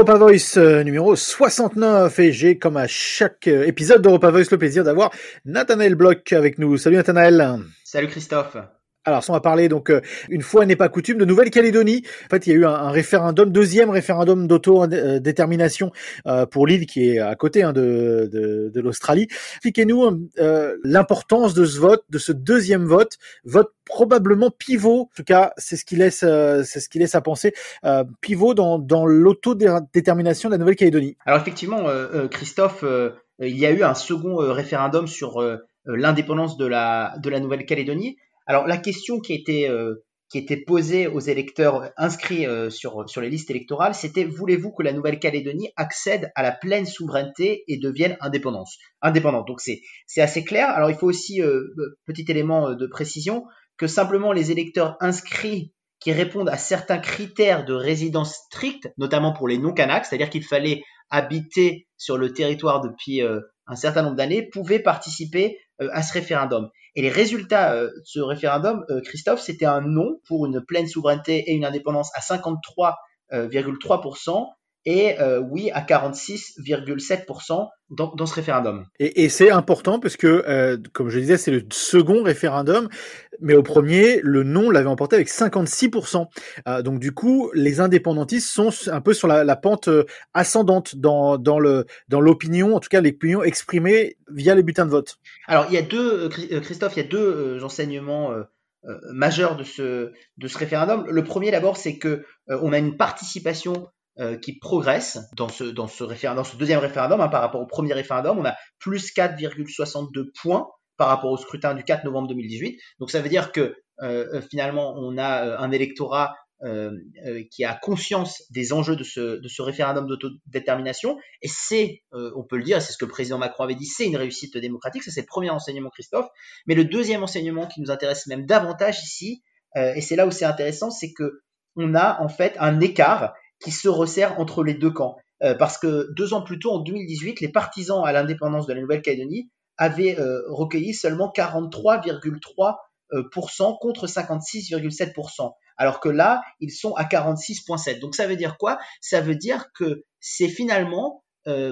Europa Voice euh, numéro 69 et j'ai comme à chaque euh, épisode d'Europa Voice le plaisir d'avoir Nathanaël Bloch avec nous. Salut Nathanaël. Salut Christophe. Alors, on va parler donc euh, une fois n'est pas coutume de Nouvelle-Calédonie. En fait, il y a eu un, référendum, deuxième référendum d'auto-détermination euh, pour l'île qui est à côté hein, de, de, de l'Australie. Expliquez-nous euh, l'importance de ce vote, de ce deuxième vote, vote probablement pivot. En tout cas, c'est ce qui laisse, c'est ce qui laisse à penser pivot dans, dans l'autodétermination de la Nouvelle-Calédonie. Alors effectivement, Christophe, il y a eu un second référendum sur l'indépendance de la de la Nouvelle-Calédonie. Alors la question qui était euh, qui posée aux électeurs inscrits euh, sur sur les listes électorales, c'était voulez-vous que la Nouvelle-Calédonie accède à la pleine souveraineté et devienne indépendante Indépendante. Donc c'est assez clair. Alors il faut aussi euh, petit élément de précision que simplement les électeurs inscrits qui répondent à certains critères de résidence stricte, notamment pour les non-Kanaks, c'est-à-dire qu'il fallait habiter sur le territoire depuis un certain nombre d'années, pouvaient participer à ce référendum. Et les résultats euh, de ce référendum, euh, Christophe, c'était un non pour une pleine souveraineté et une indépendance à 53,3% et euh, oui à 46,7% dans, dans, ce référendum. Et, et c'est important parce que, euh, comme je disais, c'est le second référendum, mais au premier, le non l'avait emporté avec 56%. Euh, donc du coup, les indépendantistes sont un peu sur la, la pente euh, ascendante dans, dans le dans l'opinion, en tout cas l'opinion exprimée via les bulletins de vote. Alors il y a deux, Christophe, il y a deux enseignements. majeurs de ce de ce référendum. Le premier d'abord, c'est que on a une participation euh, qui progresse dans ce, dans ce, référendum, ce deuxième référendum hein, par rapport au premier référendum. On a plus 4,62 points par rapport au scrutin du 4 novembre 2018. Donc ça veut dire que euh, euh finalement on a euh, un électorat euh, qui a conscience des enjeux de ce, de ce référendum d'autodétermination. Et c'est, on peut le dire, c'est ce que le président Macron avait dit, c'est une réussite démocratique. Ça c'est le premier enseignement, Christophe. Mais le deuxième enseignement qui nous intéresse même davantage ici, et c'est là où c'est intéressant, c'est que on a en fait un écart qui se resserre entre les deux camps. Euh, parce que deux ans plus tôt, en 2018, les partisans à l'indépendance de la Nouvelle-Calédonie avaient euh, recueilli seulement 43,3% euh, contre 56,7%. Alors que là, ils sont à 46,7%. Donc ça veut dire quoi? Ça veut dire que c'est finalement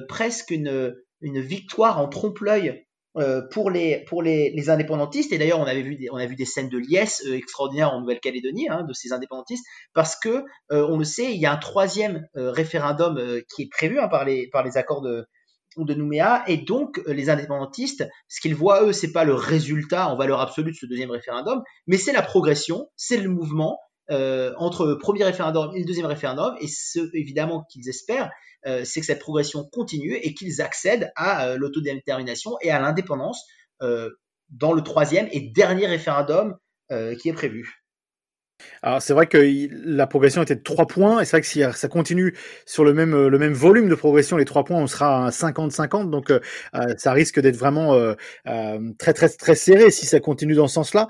presque une, une victoire en trompe-l'œil euh, pour les pour les, les indépendantistes. Et d'ailleurs on avait vu on a vu des scènes de liesse euh, extraordinaires en Nouvelle-Calédonie hein, de ces indépendantistes parce que euh, on le sait il y a un troisième référendum qui est prévu hein, par les par les accords de de Nouméa. Et donc les indépendantistes ce qu'ils voient eux c'est pas le résultat en valeur absolue de ce deuxième référendum mais c'est la progression c'est le mouvement euh, entre le premier référendum et le deuxième référendum. Et ce, évidemment, qu'ils espèrent, euh, c'est que cette progression continue et qu'ils accèdent à euh, l'autodétermination et à l'indépendance dans le troisième et dernier référendum qui est prévu. Alors c'est vrai que la progression était de 3 points et c'est vrai que si ça continue sur le même le même volume de progression, les 3 points, on sera à 50-50, donc euh, euh, ça risque d'être vraiment euh, très très très serré si ça continue dans ce sens-là.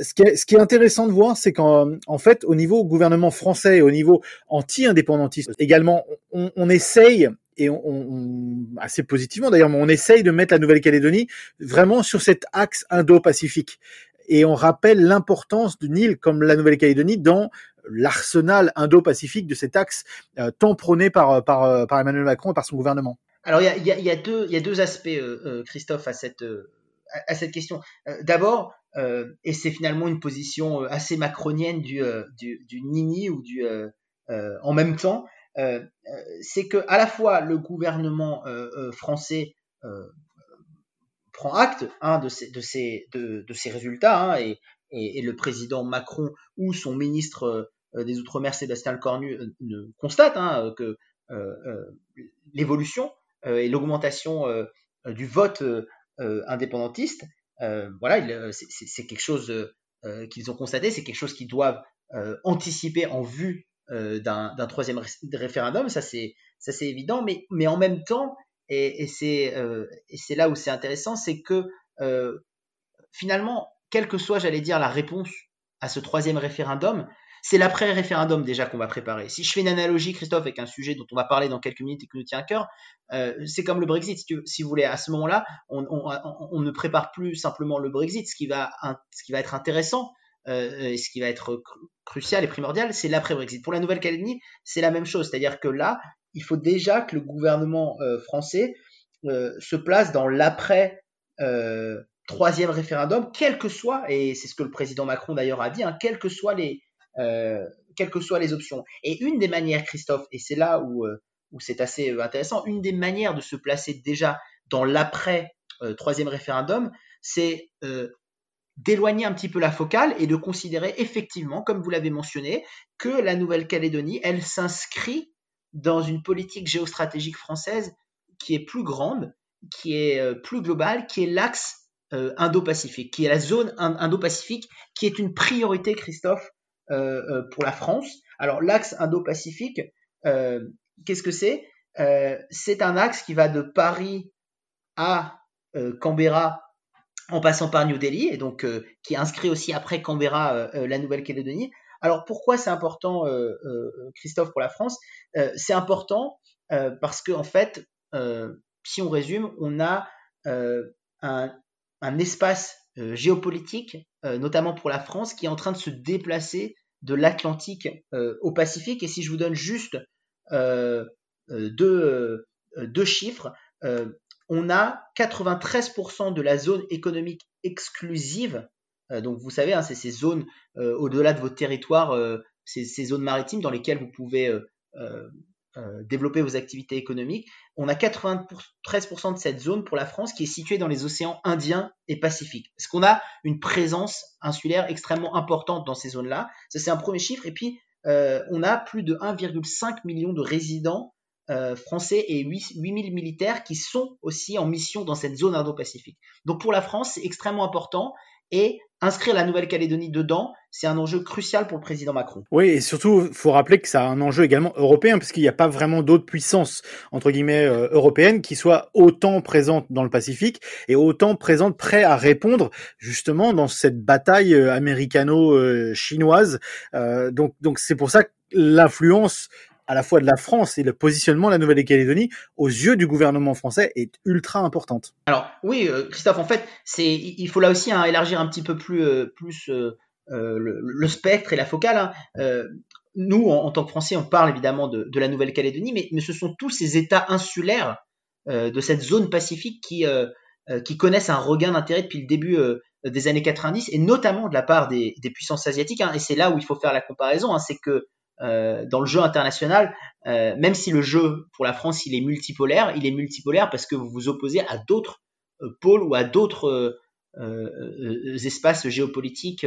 Ce qui est, ce qui est intéressant de voir, c'est qu'en en fait au niveau gouvernement français et au niveau anti-indépendantiste également, on, on essaye et on, on, assez positivement d'ailleurs, mais on essaye de mettre la Nouvelle-Calédonie vraiment sur cet axe indo-pacifique et on rappelle l'importance d'une île comme la Nouvelle-Calédonie dans l'arsenal indo-pacifique de cet axe euh, tant prôné par, par, par, Emmanuel Macron et par son gouvernement. Alors il y a, deux, aspects, euh, euh Christophe, à cette, euh, à cette question. D'abord, et c'est finalement une position assez macronienne du, du, du Nini ou du en même temps, c'est que à la fois le gouvernement français prend acte hein, de, ces, de, ces, de, ces résultats hein, et, et, le président Macron ou son ministre euh, des Outre-mer Sébastien Lecornu euh, constate hein, que euh, euh l'évolution et l'augmentation du vote indépendantiste, voilà, c'est quelque chose qu'ils ont constaté, c'est quelque chose qu'ils doivent anticiper en vue d'un troisième référendum, ça c'est évident, mais mais en même temps et, euh, et c'est là où c'est intéressant, c'est que euh, finalement, quelle que soit, j'allais dire, la réponse à ce troisième référendum, c'est l'après-référendum déjà qu'on va préparer. Si je fais une analogie, Christophe, avec un sujet dont on va parler dans quelques minutes et qui nous tient à cœur, euh, c'est comme le Brexit. Si, vous voulez, à ce moment-là, on, ne prépare plus simplement le Brexit. Ce qui va, ce qui va être intéressant, euh, ce qui va être crucial et primordial, c'est l'après-Brexit. Pour la Nouvelle-Calédonie, c'est la même chose. C'est-à-dire que là, il faut déjà que le gouvernement français se place dans l'après troisième référendum, quel que soit, et c'est ce que le président Macron d'ailleurs a dit, hein, quelles que soient les quelles que soient les options. Et une des manières, Christophe, et c'est là où, où c'est assez intéressant, une des manières de se placer déjà dans l'après troisième référendum, c'est d'éloigner un petit peu la focale et de considérer effectivement, comme vous l'avez mentionné, que la Nouvelle-Calédonie, elle s'inscrit dans une politique géostratégique française qui est plus grande, qui est euh, plus globale, qui est l'axe euh, Indo-Pacifique, qui est la zone Indo-Pacifique, qui est une priorité, Christophe, euh, pour la France. Alors l'axe Indo-Pacifique, qu'est-ce que c'est? C'est un axe qui va de Paris à Canberra en passant par New Delhi, et donc qui inscrit aussi après Canberra la Nouvelle-Calédonie. Alors pourquoi c'est important, Christophe, pour la France? C'est important parce que en fait, si on résume, on a un, espace géopolitique, notamment pour la France, qui est en train de se déplacer de l'Atlantique au Pacifique. Et si je vous donne juste deux chiffres, on a 93% de la zone économique exclusive. Euh, donc vous savez, hein, c'est ces zones euh, au-delà de votre territoire, euh, ces, zones maritimes dans lesquelles vous pouvez développer vos activités économiques. On a 93% de cette zone pour la France qui est située dans les océans Indien et Pacifique. Est-ce qu'on a une présence insulaire extrêmement importante dans ces zones-là Ça c'est un premier chiffre. Et puis on a plus de 1,5 million de résidents français et 8000 militaires qui sont aussi en mission dans cette zone Indo-Pacifique. Donc pour la France, c'est extrêmement important et inscrire la Nouvelle-Calédonie dedans, c'est un enjeu crucial pour le président Macron. Oui, et surtout, il faut rappeler que ça a un enjeu également européen, parce qu'il n'y a pas vraiment d'autres puissances, entre guillemets, euh, européennes qui soient autant présentes dans le Pacifique et autant présentes, prêtes à répondre justement dans cette bataille euh, américano-chinoise. donc, donc c'est pour ça que l'influence à la fois de la France et le positionnement de la Nouvelle-Calédonie aux yeux du gouvernement français est ultra importante. Alors oui, euh, Christophe, en fait, il faut là aussi hein, élargir un petit peu plus, euh, euh, le, spectre et la focale. Hein. nous, en, tant que Français, on parle évidemment de, la Nouvelle-Calédonie, mais, ce sont tous ces États insulaires de cette zone pacifique qui, qui connaissent un regain d'intérêt depuis le début des années 90, et notamment de la part des, puissances asiatiques. Hein. et c'est là où il faut faire la comparaison, c'est que euh, dans le jeu international, euh, même si le jeu pour la France il est multipolaire, il est multipolaire parce que vous vous opposez à d'autres euh, pôles ou à d'autres espaces géopolitiques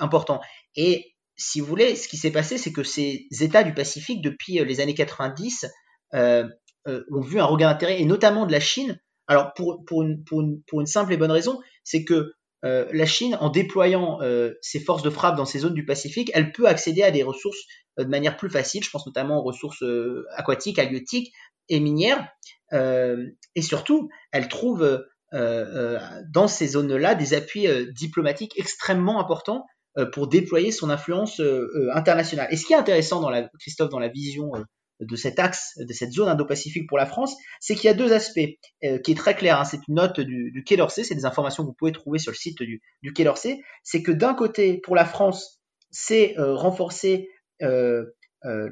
importants. Et si vous voulez, ce qui s'est passé, c'est que ces États du Pacifique, depuis les années 90, ont vu un regain d'intérêt, et notamment de la Chine. Alors, pour une simple et bonne raison, c'est que euh, la Chine, en déployant euh, ses forces de frappe dans ces zones du Pacifique, elle peut accéder à des ressources euh, de manière plus facile. Je pense notamment aux ressources aquatiques, halieutiques et minières. et surtout, elle trouve dans ces zones-là des appuis diplomatiques extrêmement importants pour déployer son influence internationale. Et ce qui est intéressant, dans la, Christophe, dans la vision de cet axe, de cette zone Indo-Pacifique pour la France, c'est qu'il y a deux aspects euh, qui est très clair. Hein. c'est une note du, du Quai d'Orsay, c'est des informations que vous pouvez trouver sur le site du, du Quai d'Orsay. C'est que d'un côté, pour la France, c'est euh, renforcer euh,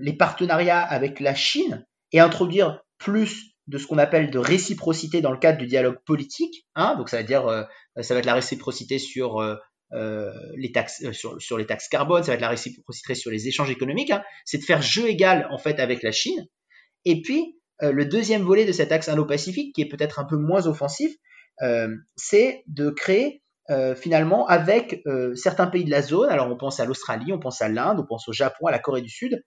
les partenariats avec la Chine et introduire plus de ce qu'on appelle de réciprocité dans le cadre du dialogue politique. Hein. donc ça veut dire, ça va être la réciprocité sur les taxes euh, sur, les taxes carbone, ça va être la réciprocité sur les échanges économiques, hein. c'est de faire jeu égal en fait avec la Chine. Et puis euh, le deuxième volet de cet axe Indo-Pacifique, qui est peut-être un peu moins offensif, c'est de créer finalement avec certains pays de la zone, alors on pense à l'Australie, on pense à l'Inde, on pense au Japon, à la Corée du Sud,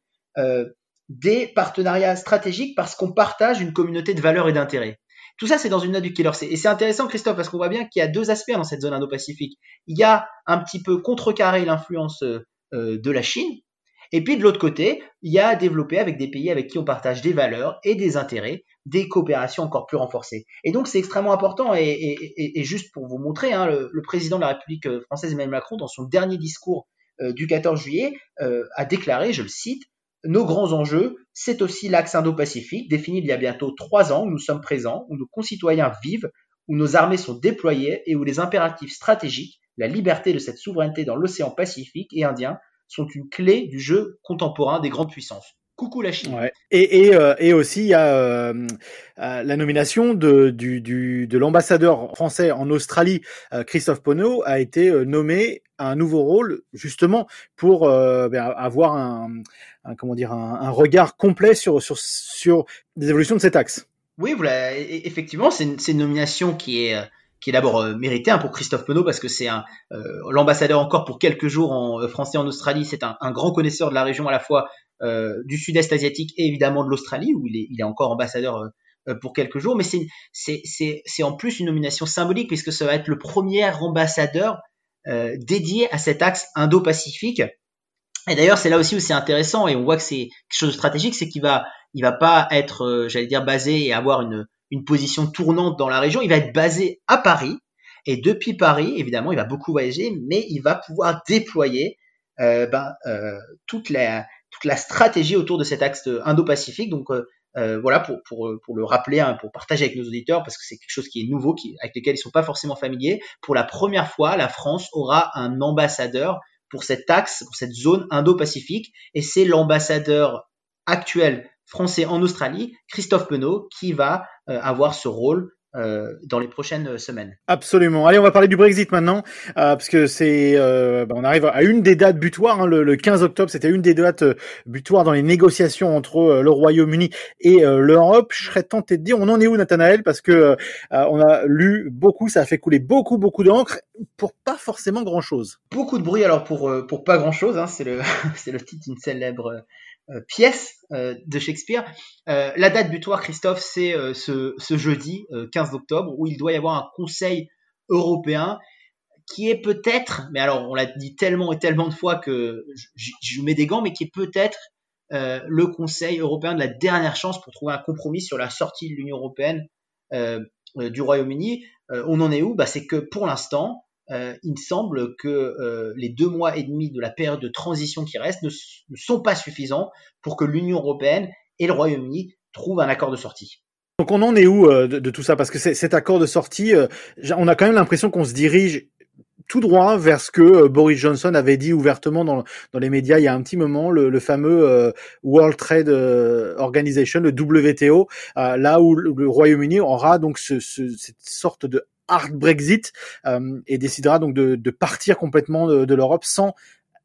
des partenariats stratégiques parce qu'on partage une communauté de valeurs et d'intérêts. Tout ça, c'est dans une note du Killer. Et c'est intéressant, Christophe, parce qu'on voit bien qu'il y a deux aspects dans cette zone Indo-Pacifique. Il y a un petit peu contrecarrer l'influence euh, de la Chine. Et puis de l'autre côté, il y a développer avec des pays avec qui on partage des valeurs et des intérêts, des coopérations encore plus renforcées. Et donc c'est extrêmement important. Et, juste pour vous montrer, hein, le, président de la République euh, française Emmanuel Macron, dans son dernier discours euh, du 14 juillet, a déclaré, je le cite, nos grands enjeux, c'est aussi l'axe Indo-Pacifique, défini il y a bientôt trois ans, où nous sommes présents, où nos concitoyens vivent, où nos armées sont déployées et où les impératifs stratégiques, la liberté de cette souveraineté dans l'océan Pacifique et Indien, sont une clé du jeu contemporain des grandes puissances. Coucou la Chine. Et, et, euh, et, aussi, il y a euh, euh, la nomination de, du, du, de l'ambassadeur français en Australie, Christophe Pono, a été nommé à un nouveau rôle, justement, pour ben, avoir un, un, comment dire, un, un, regard complet sur, sur, sur des évolutions de cet axe. Oui, voilà, effectivement, c'est une, une, nomination qui est qui est d'abord méritée hein, pour Christophe Penaud parce que c'est un l'ambassadeur encore pour quelques jours en français en Australie, c'est un, un, grand connaisseur de la région à la fois euh, du sud-est asiatique et évidemment de l'Australie, où il est, il est, encore ambassadeur euh, euh, pour quelques jours. Mais c'est en plus une nomination symbolique, puisque ça va être le premier ambassadeur dédié à cet axe Indo-Pacifique. Et d'ailleurs, c'est là aussi où c'est intéressant, et on voit que c'est quelque chose de stratégique, c'est qu'il va, il va pas être, j'allais dire, basé et avoir une, une position tournante dans la région. Il va être basé à Paris, et depuis Paris, évidemment, il va beaucoup voyager, mais il va pouvoir déployer euh, ben, euh, toute la toute la stratégie autour de cet axe Indo-Pacifique. Donc euh, euh, voilà pour, pour, pour le rappeler, hein, pour partager avec nos auditeurs, parce que c'est quelque chose qui est nouveau, qui, avec lequel ils sont pas forcément familiers. Pour la première fois, la France aura un ambassadeur pour cet axe, pour cette zone Indo-Pacifique, et c'est l'ambassadeur actuel français en Australie, Christophe Penaud, qui va euh, avoir ce rôle euh, dans les prochaines semaines. Absolument. Allez, on va parler du Brexit maintenant, euh, parce que c'est, euh, ben, on arrive à une des dates butoirs. Hein, le, 15 octobre, c'était une des dates butoirs dans les négociations entre le Royaume-Uni et l'Europe. Je serais tenté de dire, on en est où, Nathanaël? Parce que on a lu beaucoup, ça a fait couler beaucoup, beaucoup d'encre pour pas forcément grand-chose. Beaucoup de bruit, alors pour pour pas grand-chose. Hein, c'est le c'est le titre d'une célèbre euh, pièce euh, de Shakespeare. Euh, la date butoir, Christophe, c'est ce, ce, jeudi 15 octobre où il doit y avoir un conseil européen qui est peut-être, mais alors on l'a dit tellement et tellement de fois que je, mets des gants, mais qui est peut-être euh, le Conseil européen de la dernière chance pour trouver un compromis sur la sortie de l'Union européenne euh, du Royaume-Uni. on en est où? Bah, C'est que pour l'instant, euh, il semble que euh, les deux mois et demi de la période de transition qui reste ne, sont pas suffisants pour que l'Union européenne et le Royaume-Uni trouvent un accord de sortie. Donc on en est où euh, de, tout ça? Parce que cet accord de sortie, on a quand même l'impression qu'on se dirige tout droit vers ce que Boris Johnson avait dit ouvertement dans, les médias il y a un petit moment, le, fameux World Trade Organization, le WTO, là où le Royaume-Uni aura donc ce, cette sorte de hard Brexit euh, et décidera donc de, partir complètement de, l'Europe sans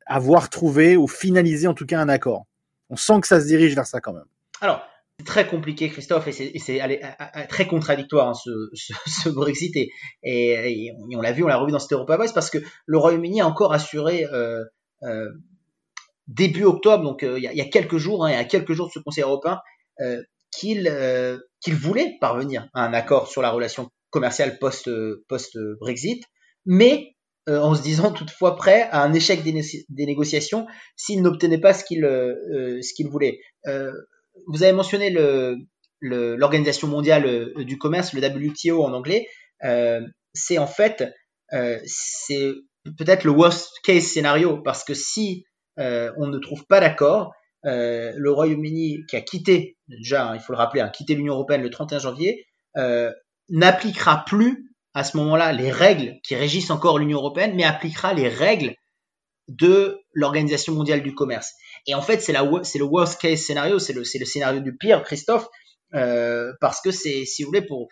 avoir trouvé ou finalisé en tout cas un accord. On sent que ça se dirige vers ça quand même. Alors, c'est très compliqué, Christophe, et c'est très contradictoire hein, ce, Brexit, et, on l'a vu, on l'a revu dans cette Europa Voice, parce que le Royaume-Uni a encore assuré euh, euh, début octobre, donc euh, il, y a, quelques jours, hein, il y a quelques jours de ce Conseil européen, euh, qu'il euh, qu'il voulait parvenir à un accord sur la relation commercial post, post Brexit, mais euh, en se disant toutefois prêt à un échec des, négociations s'il n'obtenait pas ce qu'il euh, ce qu'il voulait. Euh, vous avez mentionné l'organisation mondiale du commerce, le WTO en anglais. c'est en fait c'est peut-être le worst case scénario parce que si on ne trouve pas d'accord, le Royaume-Uni qui a quitté déjà, il faut le rappeler, quitté l'Union européenne le 31 janvier, n'appliquera plus à ce moment-là les règles qui régissent encore l'Union européenne, mais appliquera les règles de l'Organisation mondiale du commerce. Et en fait, c'est le worst case scénario, c'est le, scénario du pire, Christophe, euh, parce que c'est, si vous voulez, pour,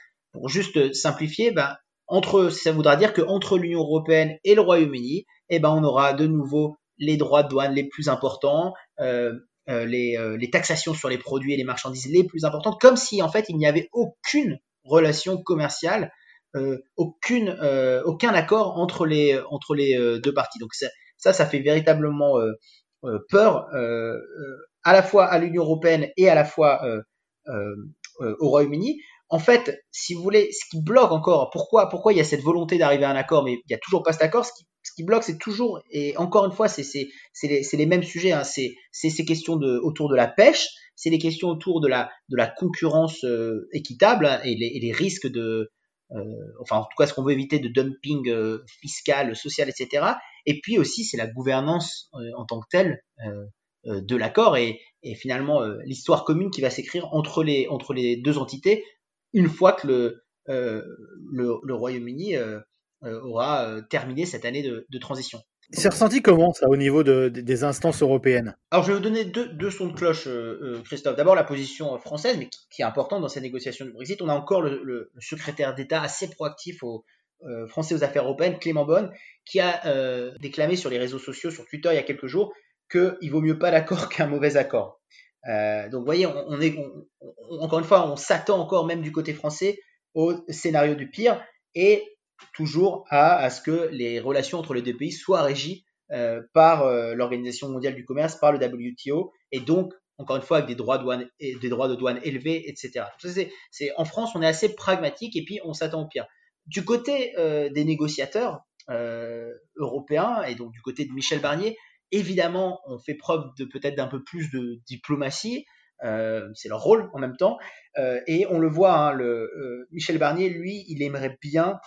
juste simplifier, ben, entre, ça voudra dire que entre l'Union européenne et le Royaume-Uni, eh ben, on aura de nouveau les droits de douane les plus importants, euh, euh, les, les taxations sur les produits et les marchandises les plus importantes, comme si en fait il n'y avait aucune relation commerciale, euh, aucune, euh, aucun accord entre les, entre les euh, deux parties. Donc ça, ça, fait véritablement peur à la fois à l'Union européenne et à la fois au Royaume-Uni. En fait, si vous voulez, ce qui bloque encore, pourquoi, pourquoi il y a cette volonté d'arriver à un accord, mais il n'y a toujours pas cet accord, ce qui, ce qui bloque, c'est toujours, et encore une fois, c'est les, les mêmes sujets, hein, c'est ces questions de, autour de la pêche, c'est les questions autour de la, de la concurrence euh, équitable hein, et, les, et, les, risques de, euh, enfin en tout cas ce qu'on veut éviter de dumping euh, fiscal, social, etc. Et puis aussi c'est la gouvernance en tant que telle de l'accord et, et, finalement l'histoire commune qui va s'écrire entre les, entre les deux entités une fois que le, le, le Royaume-Uni aura terminé cette année de, de transition. C'est ressenti comment ça au niveau des instances européennes? Alors je vais vous donner deux, sons de cloche, euh, euh, Christophe. D'abord la position française, mais qui, est importante dans ces négociations du Brexit. On a encore le, secrétaire d'État assez proactif au euh, français aux affaires européennes, Clément Bonne, qui a déclamé sur les réseaux sociaux, sur Twitter il y a quelques jours, qu'il vaut mieux pas d'accord qu'un mauvais accord. donc vous voyez, on, est encore une fois, on s'attend encore même du côté français au scénario du pire. Et toujours à, ce que les relations entre les deux pays soient régies euh, par euh, l'Organisation mondiale du commerce, par le WTO, et donc, encore une fois, avec des droits, de douane élevés, etc. En France, on est assez pragmatique et puis on s'attend au pire. Du côté euh, des négociateurs européens et donc du côté de Michel Barnier, évidemment, on fait preuve de peut-être d'un peu plus de diplomatie. c'est leur rôle en même temps. et on le voit, hein, Michel Barnier, lui, il aimerait bien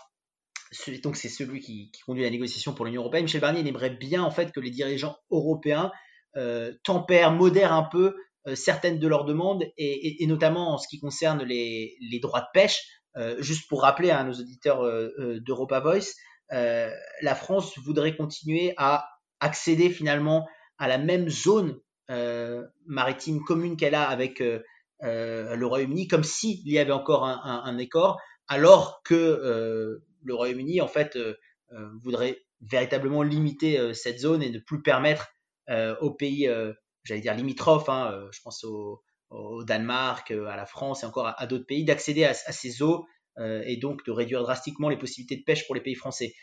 donc c'est celui qui, conduit la négociation pour l'Union européenne. Michel Barnier aimerait bien en fait que les dirigeants européens euh, tempèrent, modèrent un peu euh, certaines de leurs demandes et, notamment en ce qui concerne les, droits de pêche. Euh, juste pour rappeler à nos auditeurs d'Europa Voice, la France voudrait continuer à accéder finalement à la même zone maritime commune qu'elle a avec le Royaume-Uni, comme s'il y avait encore un, un accord, alors que le Royaume-Uni, en fait, euh, euh, voudrait véritablement limiter euh, cette zone et ne plus permettre aux pays, j'allais dire limitrophes, hein, je pense au, Danemark, à la France et encore à, d'autres pays, d'accéder à, ces eaux et donc de réduire drastiquement les possibilités de pêche pour les pays français.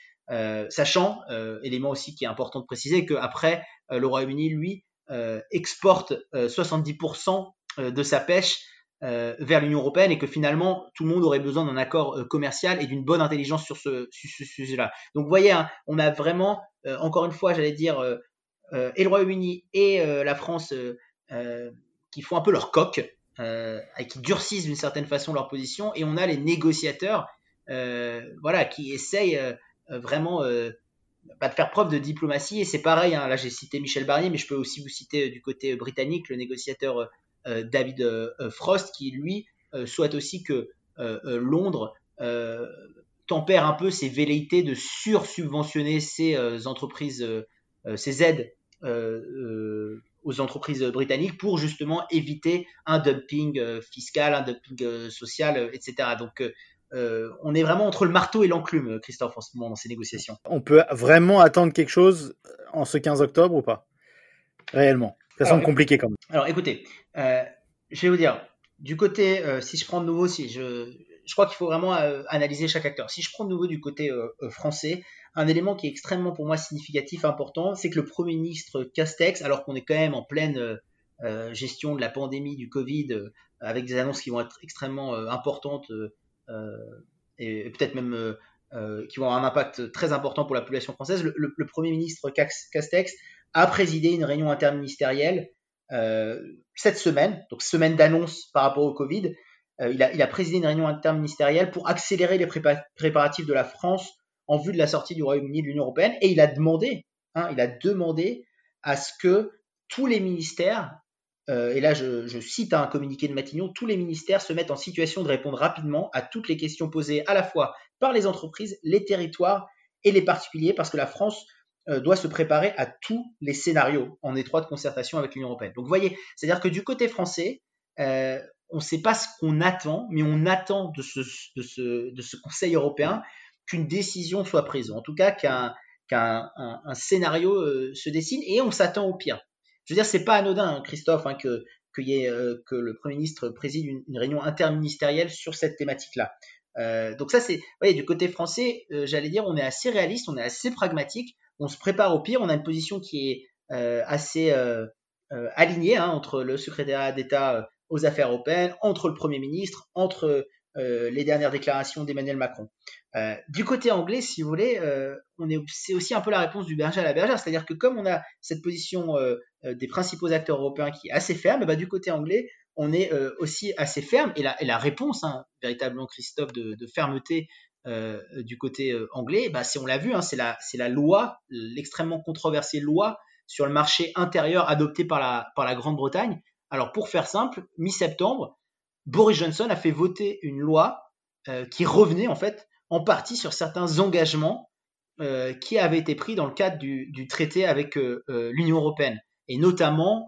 sachant, élément aussi qui est important de préciser, qu'après, le Royaume-Uni, lui, exporte 70% de sa pêche euh, vers l'Union européenne et que finalement tout le monde aurait besoin d'un accord euh, commercial et d'une bonne intelligence sur ce, sujet-là. Donc vous voyez, hein, on a vraiment, euh, encore une fois, j'allais dire, et le Royaume-Uni et la France qui font un peu leur coque et qui durcissent d'une certaine façon leur position, et on a les négociateurs, voilà, qui essayent vraiment pas de faire preuve de diplomatie. Et c'est pareil, hein, là j'ai cité Michel Barnier, mais je peux aussi vous citer du côté britannique le négociateur David euh, euh, Frost, qui lui souhaite aussi que Londres tempère un peu ses velléités de sursubventionner ces entreprises, ces aides aux entreprises britanniques pour justement éviter un dumping fiscal, un dumping social, etc. Donc on est vraiment entre le marteau et l'enclume, Christophe, en ce moment dans ces négociations. On peut vraiment attendre quelque chose en ce 15 octobre ou pas? Réellement? Ça semble compliqué quand même. Alors écoutez, euh, je vais vous dire, du côté, euh, si je prends de nouveau, si je, je crois qu'il faut vraiment euh, analyser chaque acteur. Si je prends de nouveau du côté français, un élément qui est extrêmement pour moi significatif, important, c'est que le Premier ministre Castex, alors qu'on est quand même en pleine gestion de la pandémie du Covid, avec des annonces qui vont être extrêmement importantes et, peut-être même qui vont avoir un impact très important pour la population française, le, le Premier ministre Castex a présidé une réunion interministérielle euh, cette semaine, donc semaine d'annonce par rapport au Covid. Euh, il, a, présidé une réunion interministérielle pour accélérer les préparatifs de la France en vue de la sortie du Royaume-Uni de l'Union européenne et il a demandé, hein, il a demandé à ce que tous les ministères, euh, et là je, je, cite un communiqué de Matignon, tous les ministères se mettent en situation de répondre rapidement à toutes les questions posées à la fois par les entreprises, les territoires et les particuliers, parce que la France doit se préparer à tous les scénarios en étroite concertation avec l'Union européenne. Donc vous voyez, c'est-à-dire que du côté français, euh, on ne sait pas ce qu'on attend, mais on attend de ce, de ce, de ce Conseil européen qu'une décision soit prise, en tout cas qu'un un, scénario euh, se dessine, et on s'attend au pire. Je veux dire, c'est pas anodin, hein, Christophe, hein, que, que, le Premier ministre préside une, une réunion interministérielle sur cette thématique-là. Euh, donc ça, c'est, vous voyez, du côté français, j'allais dire, on est assez réaliste, on est assez pragmatique on se prépare au pire. On a une position qui est euh, assez euh, euh, alignée hein, entre le secrétaire d'État aux affaires européennes, entre le Premier ministre, entre les dernières déclarations d'Emmanuel Macron. du côté anglais, si vous voulez, c'est aussi un peu la réponse du berger à la bergère, c'est-à-dire que comme on a cette position des principaux acteurs européens qui est assez ferme, bah, du côté anglais, on est aussi assez ferme. Et la, réponse, hein, véritablement, Christophe, de fermeté euh, du côté euh, anglais, bah, on l'a vu, hein, c'est la, loi, l'extrêmement controversée loi sur le marché intérieur adoptée par la, Grande-Bretagne. Alors pour faire simple, mi-septembre, Boris Johnson a fait voter une loi euh, qui revenait en fait en partie sur certains engagements qui avait été pris dans le cadre du, du traité avec l'Union européenne. Et notamment,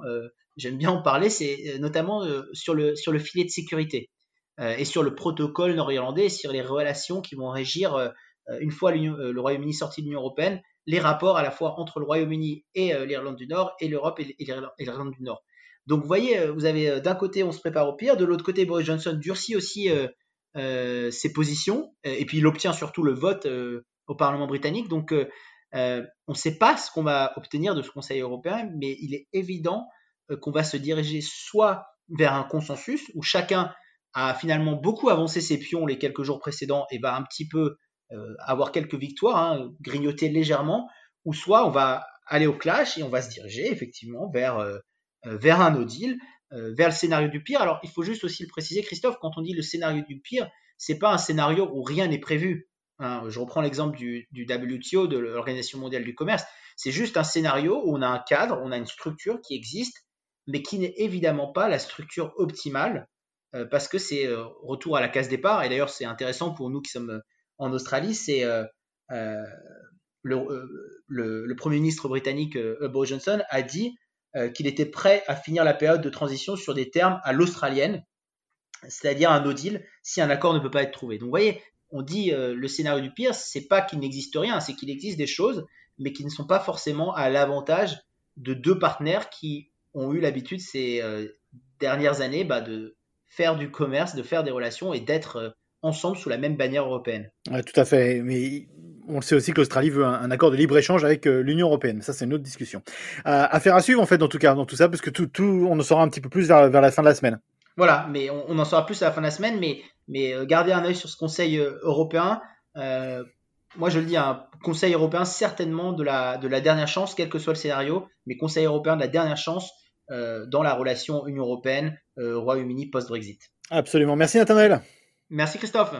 j'aime bien en parler, c'est notamment sur, le, sur le filet de sécurité et sur le protocole nord-irlandais sur les relations qui vont régir, une fois le Royaume-Uni sorti de l'Union européenne, les rapports à la fois entre le Royaume-Uni et l'Irlande du Nord et l'Europe et l'Irlande du Nord. Donc vous voyez, vous avez d'un côté on se prépare au pire, de l'autre côté Boris Johnson durcit aussi euh, ses positions, euh, et puis il obtient surtout le vote euh, au Parlement britannique. Donc on ne sait pas ce qu'on va obtenir de ce Conseil européen, mais il est évident qu'on va se diriger soit vers un consensus où chacun a finalement beaucoup avancé ses pions les quelques jours précédents et va un petit peu avoir quelques victoires, hein, grignoter légèrement, ou soit on va aller au clash et on va se diriger effectivement vers, vers un no deal euh, vers le scénario du pire. Alors, il faut juste aussi le préciser, Christophe, quand on dit le scénario du pire, c'est pas un scénario où rien n'est prévu. Hein. je reprends l'exemple du, WTO, de l'Organisation mondiale du commerce. C'est juste un scénario où on a un cadre, on a une structure qui existe, mais qui n'est évidemment pas la structure optimale, euh, parce que c'est euh, retour à la case départ. Et d'ailleurs, c'est intéressant pour nous qui sommes en Australie, c'est le, Premier ministre britannique Boris Johnson a dit euh, qu'il était prêt à finir la période de transition sur des termes à l'australienne, c'est-à-dire un no deal si un accord ne peut pas être trouvé. Donc vous voyez, on dit euh, le scénario du pire, c'est pas qu'il n'existe rien, c'est qu'il existe des choses, mais qui ne sont pas forcément à l'avantage de deux partenaires qui ont eu l'habitude ces euh, dernières années bah, de faire du commerce, de faire des relations et d'être ensemble sous la même bannière européenne. tout à fait. Mais on sait aussi que l'Australie veut un, accord de libre-échange avec euh, l'Union européenne. Ça, c'est une autre discussion. Euh, affaire à suivre, en fait, dans tout cas, dans tout ça, parce que tout, tout on en saura un petit peu plus vers, la fin de la semaine. Voilà, mais on, en saura plus à la fin de la semaine, mais, mais euh, gardez un œil sur ce Conseil européen. moi, je le dis, un Conseil européen certainement de la, de la dernière chance, quel que soit le scénario, mais Conseil européen de la dernière chance dans la relation Union européenne, Royaume-Uni post-Brexit. Absolument. Merci Nathanaël. Merci Christophe.